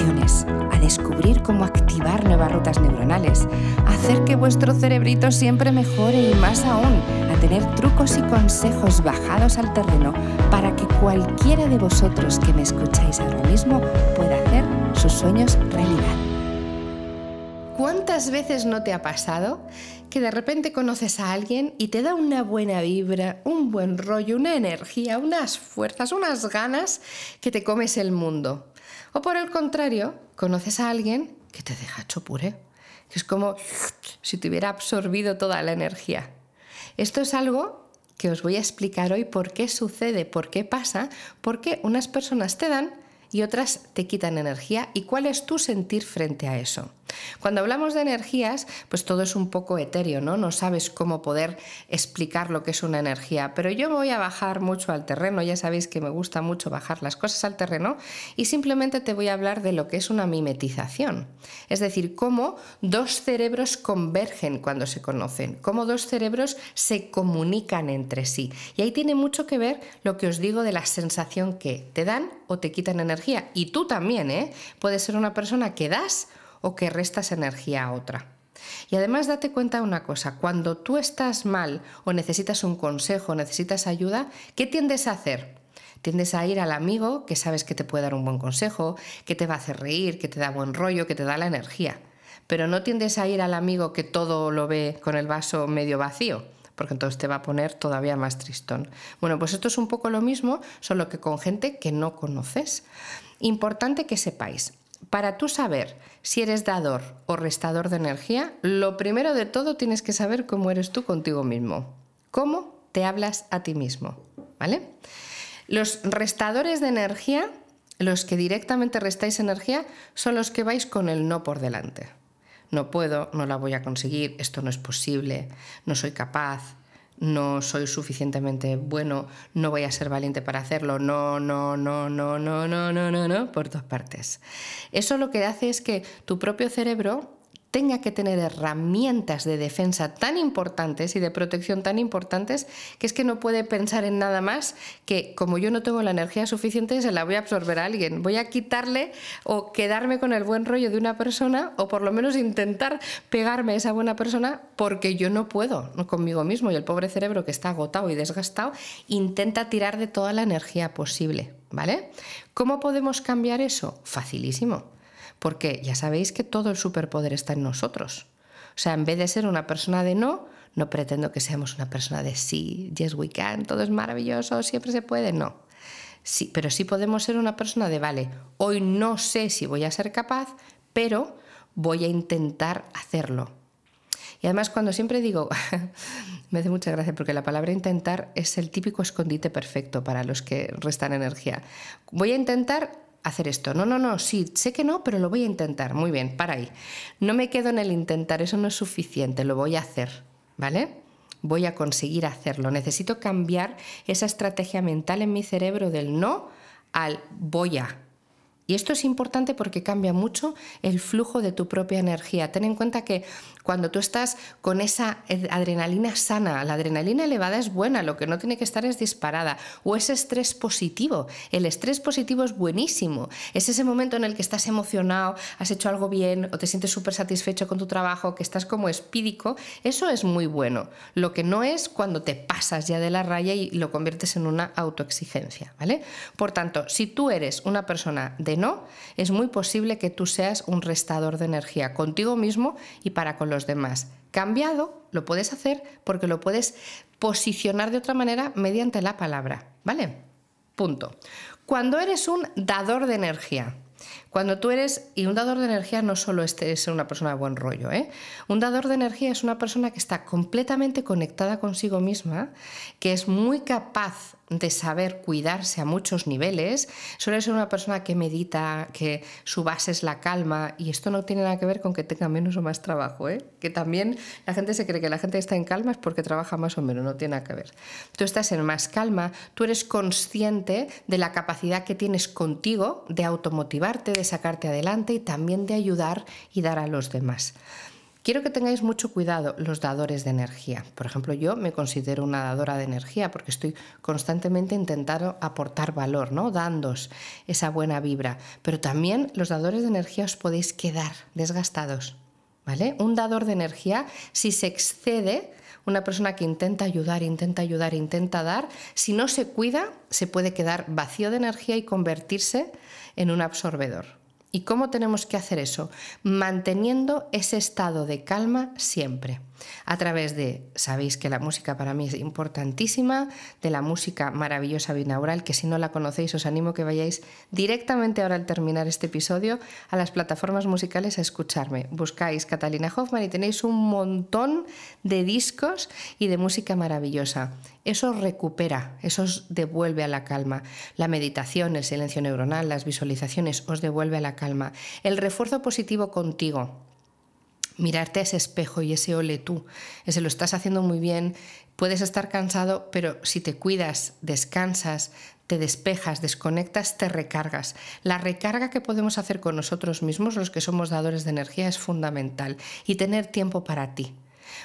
a descubrir cómo activar nuevas rutas neuronales, a hacer que vuestro cerebrito siempre mejore y más aún, a tener trucos y consejos bajados al terreno para que cualquiera de vosotros que me escucháis ahora mismo pueda hacer sus sueños realidad. ¿Cuántas veces no te ha pasado que de repente conoces a alguien y te da una buena vibra, un buen rollo, una energía, unas fuerzas, unas ganas que te comes el mundo? O por el contrario, conoces a alguien que te deja chopure, que es como si te hubiera absorbido toda la energía. Esto es algo que os voy a explicar hoy por qué sucede, por qué pasa, por qué unas personas te dan y otras te quitan energía y cuál es tu sentir frente a eso. Cuando hablamos de energías, pues todo es un poco etéreo, ¿no? No sabes cómo poder explicar lo que es una energía, pero yo voy a bajar mucho al terreno, ya sabéis que me gusta mucho bajar las cosas al terreno y simplemente te voy a hablar de lo que es una mimetización, es decir, cómo dos cerebros convergen cuando se conocen, cómo dos cerebros se comunican entre sí. Y ahí tiene mucho que ver lo que os digo de la sensación que te dan o te quitan energía. Y tú también, ¿eh? Puedes ser una persona que das o que restas energía a otra. Y además date cuenta de una cosa, cuando tú estás mal o necesitas un consejo, necesitas ayuda, ¿qué tiendes a hacer? Tiendes a ir al amigo que sabes que te puede dar un buen consejo, que te va a hacer reír, que te da buen rollo, que te da la energía. Pero no tiendes a ir al amigo que todo lo ve con el vaso medio vacío, porque entonces te va a poner todavía más tristón. Bueno, pues esto es un poco lo mismo, solo que con gente que no conoces. Importante que sepáis, para tú saber si eres dador o restador de energía, lo primero de todo tienes que saber cómo eres tú contigo mismo. ¿Cómo te hablas a ti mismo? ¿Vale? Los restadores de energía, los que directamente restáis energía, son los que vais con el no por delante. No puedo, no la voy a conseguir, esto no es posible, no soy capaz, no soy suficientemente bueno, no voy a ser valiente para hacerlo, no, no, no, no, no, no, no, no, no, por todas partes. Eso lo que hace es que tu propio cerebro tenga que tener herramientas de defensa tan importantes y de protección tan importantes que es que no puede pensar en nada más que como yo no tengo la energía suficiente se la voy a absorber a alguien. Voy a quitarle o quedarme con el buen rollo de una persona o por lo menos intentar pegarme a esa buena persona porque yo no puedo conmigo mismo y el pobre cerebro que está agotado y desgastado intenta tirar de toda la energía posible. ¿Vale? ¿Cómo podemos cambiar eso? Facilísimo porque ya sabéis que todo el superpoder está en nosotros. O sea, en vez de ser una persona de no, no pretendo que seamos una persona de sí, yes we can, todo es maravilloso, siempre se puede, no. Sí, pero sí podemos ser una persona de, vale, hoy no sé si voy a ser capaz, pero voy a intentar hacerlo. Y además cuando siempre digo, me hace mucha gracia porque la palabra intentar es el típico escondite perfecto para los que restan energía. Voy a intentar hacer esto. No, no, no, sí, sé que no, pero lo voy a intentar. Muy bien, para ahí. No me quedo en el intentar, eso no es suficiente, lo voy a hacer, ¿vale? Voy a conseguir hacerlo. Necesito cambiar esa estrategia mental en mi cerebro del no al voy a. Y esto es importante porque cambia mucho el flujo de tu propia energía. Ten en cuenta que cuando tú estás con esa adrenalina sana, la adrenalina elevada es buena, lo que no tiene que estar es disparada, o ese estrés positivo. El estrés positivo es buenísimo. Es ese momento en el que estás emocionado, has hecho algo bien o te sientes súper satisfecho con tu trabajo, que estás como espídico. Eso es muy bueno. Lo que no es cuando te pasas ya de la raya y lo conviertes en una autoexigencia, ¿vale? Por tanto, si tú eres una persona de no, es muy posible que tú seas un restador de energía contigo mismo y para con los demás. Cambiado lo puedes hacer porque lo puedes posicionar de otra manera mediante la palabra, ¿vale? Punto. Cuando eres un dador de energía, cuando tú eres, y un dador de energía no solo es ser una persona de buen rollo, ¿eh? un dador de energía es una persona que está completamente conectada consigo misma, que es muy capaz de saber cuidarse a muchos niveles, suele ser una persona que medita, que su base es la calma, y esto no tiene nada que ver con que tenga menos o más trabajo, ¿eh? que también la gente se cree que la gente está en calma es porque trabaja más o menos, no tiene nada que ver. Tú estás en más calma, tú eres consciente de la capacidad que tienes contigo de automotivarte, de sacarte adelante y también de ayudar y dar a los demás. Quiero que tengáis mucho cuidado los dadores de energía. Por ejemplo, yo me considero una dadora de energía porque estoy constantemente intentando aportar valor, ¿no? Dándos esa buena vibra. Pero también los dadores de energía os podéis quedar desgastados, ¿vale? Un dador de energía, si se excede, una persona que intenta ayudar, intenta ayudar, intenta dar, si no se cuida, se puede quedar vacío de energía y convertirse en un absorbedor. ¿Y cómo tenemos que hacer eso? Manteniendo ese estado de calma siempre. A través de, sabéis que la música para mí es importantísima, de la música maravillosa binaural, que si no la conocéis os animo que vayáis directamente ahora al terminar este episodio a las plataformas musicales a escucharme. Buscáis Catalina Hoffman y tenéis un montón de discos y de música maravillosa. Eso recupera, eso os devuelve a la calma. La meditación, el silencio neuronal, las visualizaciones os devuelve a la calma. El refuerzo positivo contigo, mirarte a ese espejo y ese ole tú, ese lo estás haciendo muy bien, puedes estar cansado, pero si te cuidas, descansas, te despejas, desconectas, te recargas. La recarga que podemos hacer con nosotros mismos, los que somos dadores de energía, es fundamental y tener tiempo para ti.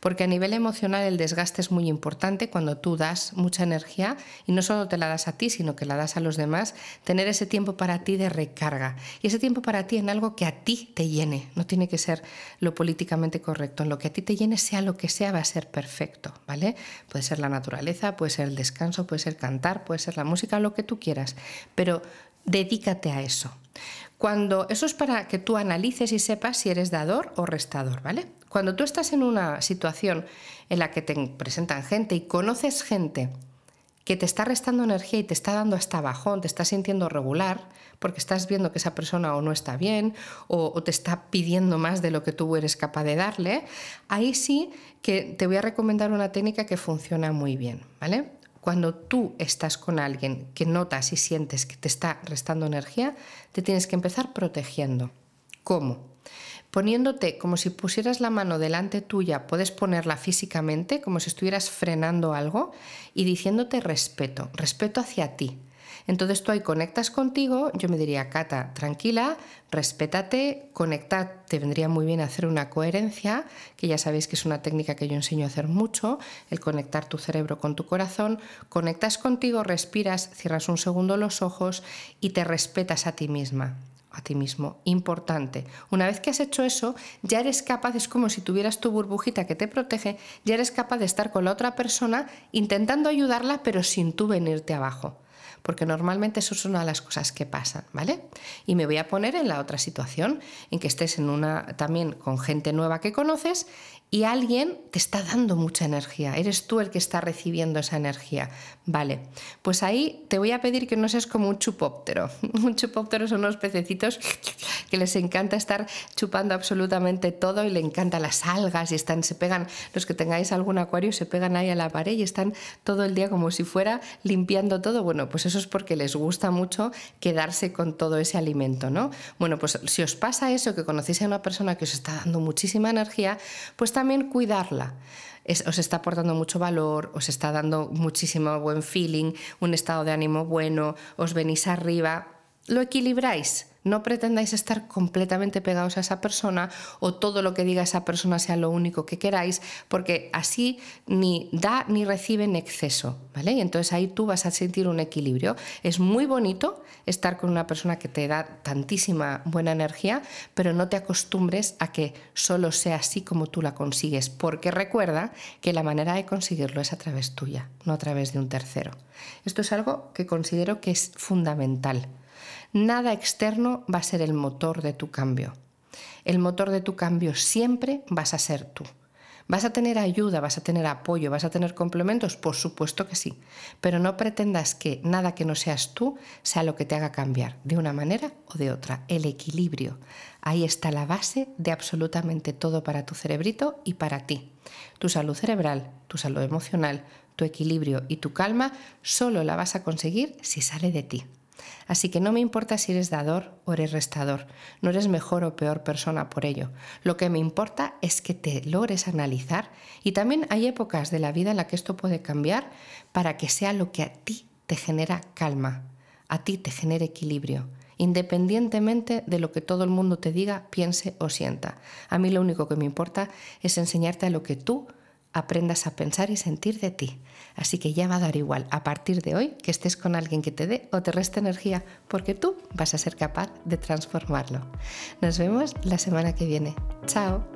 Porque a nivel emocional el desgaste es muy importante cuando tú das mucha energía y no solo te la das a ti, sino que la das a los demás, tener ese tiempo para ti de recarga. Y ese tiempo para ti en algo que a ti te llene, no tiene que ser lo políticamente correcto, en lo que a ti te llene, sea lo que sea, va a ser perfecto, ¿vale? Puede ser la naturaleza, puede ser el descanso, puede ser cantar, puede ser la música, lo que tú quieras, pero dedícate a eso. Cuando eso es para que tú analices y sepas si eres dador o restador, ¿vale? Cuando tú estás en una situación en la que te presentan gente y conoces gente que te está restando energía y te está dando hasta bajón, te está sintiendo regular, porque estás viendo que esa persona o no está bien o, o, te está pidiendo más de lo que tú eres capaz de darle, ahí sí que te voy a recomendar una técnica que funciona muy bien, ¿vale? Cuando tú estás con alguien que notas y sientes que te está restando energía, te tienes que empezar protegiendo. ¿Cómo? Poniéndote como si pusieras la mano delante tuya, puedes ponerla físicamente, como si estuvieras frenando algo, y diciéndote respeto, respeto hacia ti, entonces tú ahí conectas contigo, yo me diría, Cata, tranquila, respétate, conectar, te vendría muy bien hacer una coherencia, que ya sabéis que es una técnica que yo enseño a hacer mucho, el conectar tu cerebro con tu corazón, conectas contigo, respiras, cierras un segundo los ojos y te respetas a ti misma a ti mismo. Importante. Una vez que has hecho eso, ya eres capaz, es como si tuvieras tu burbujita que te protege, ya eres capaz de estar con la otra persona intentando ayudarla, pero sin tú venirte abajo porque normalmente eso es una de las cosas que pasan, ¿vale? Y me voy a poner en la otra situación, en que estés en una también con gente nueva que conoces y alguien te está dando mucha energía, eres tú el que está recibiendo esa energía. Vale, pues ahí te voy a pedir que no seas como un chupóptero. Un chupóptero son unos pececitos que les encanta estar chupando absolutamente todo y le encantan las algas y están, se pegan, los que tengáis algún acuario se pegan ahí a la pared y están todo el día como si fuera limpiando todo. Bueno, pues eso es porque les gusta mucho quedarse con todo ese alimento, ¿no? Bueno, pues si os pasa eso, que conocéis a una persona que os está dando muchísima energía, pues también cuidarla. os está aportando mucho valor, os está dando muchísimo buen feeling, un estado de ánimo bueno, os venís arriba, lo equilibráis no pretendáis estar completamente pegados a esa persona o todo lo que diga esa persona sea lo único que queráis, porque así ni da ni recibe en exceso, ¿vale? Y entonces ahí tú vas a sentir un equilibrio. Es muy bonito estar con una persona que te da tantísima buena energía, pero no te acostumbres a que solo sea así como tú la consigues, porque recuerda que la manera de conseguirlo es a través tuya, no a través de un tercero. Esto es algo que considero que es fundamental. Nada externo va a ser el motor de tu cambio. El motor de tu cambio siempre vas a ser tú. ¿Vas a tener ayuda, vas a tener apoyo, vas a tener complementos? Por supuesto que sí, pero no pretendas que nada que no seas tú sea lo que te haga cambiar, de una manera o de otra. El equilibrio. Ahí está la base de absolutamente todo para tu cerebrito y para ti. Tu salud cerebral, tu salud emocional, tu equilibrio y tu calma solo la vas a conseguir si sale de ti. Así que no me importa si eres dador o eres restador, no eres mejor o peor persona por ello. Lo que me importa es que te logres analizar y también hay épocas de la vida en la que esto puede cambiar para que sea lo que a ti te genera calma, a ti te genere equilibrio, independientemente de lo que todo el mundo te diga, piense o sienta. A mí lo único que me importa es enseñarte a lo que tú aprendas a pensar y sentir de ti. Así que ya va a dar igual a partir de hoy que estés con alguien que te dé o te reste energía, porque tú vas a ser capaz de transformarlo. Nos vemos la semana que viene. Chao.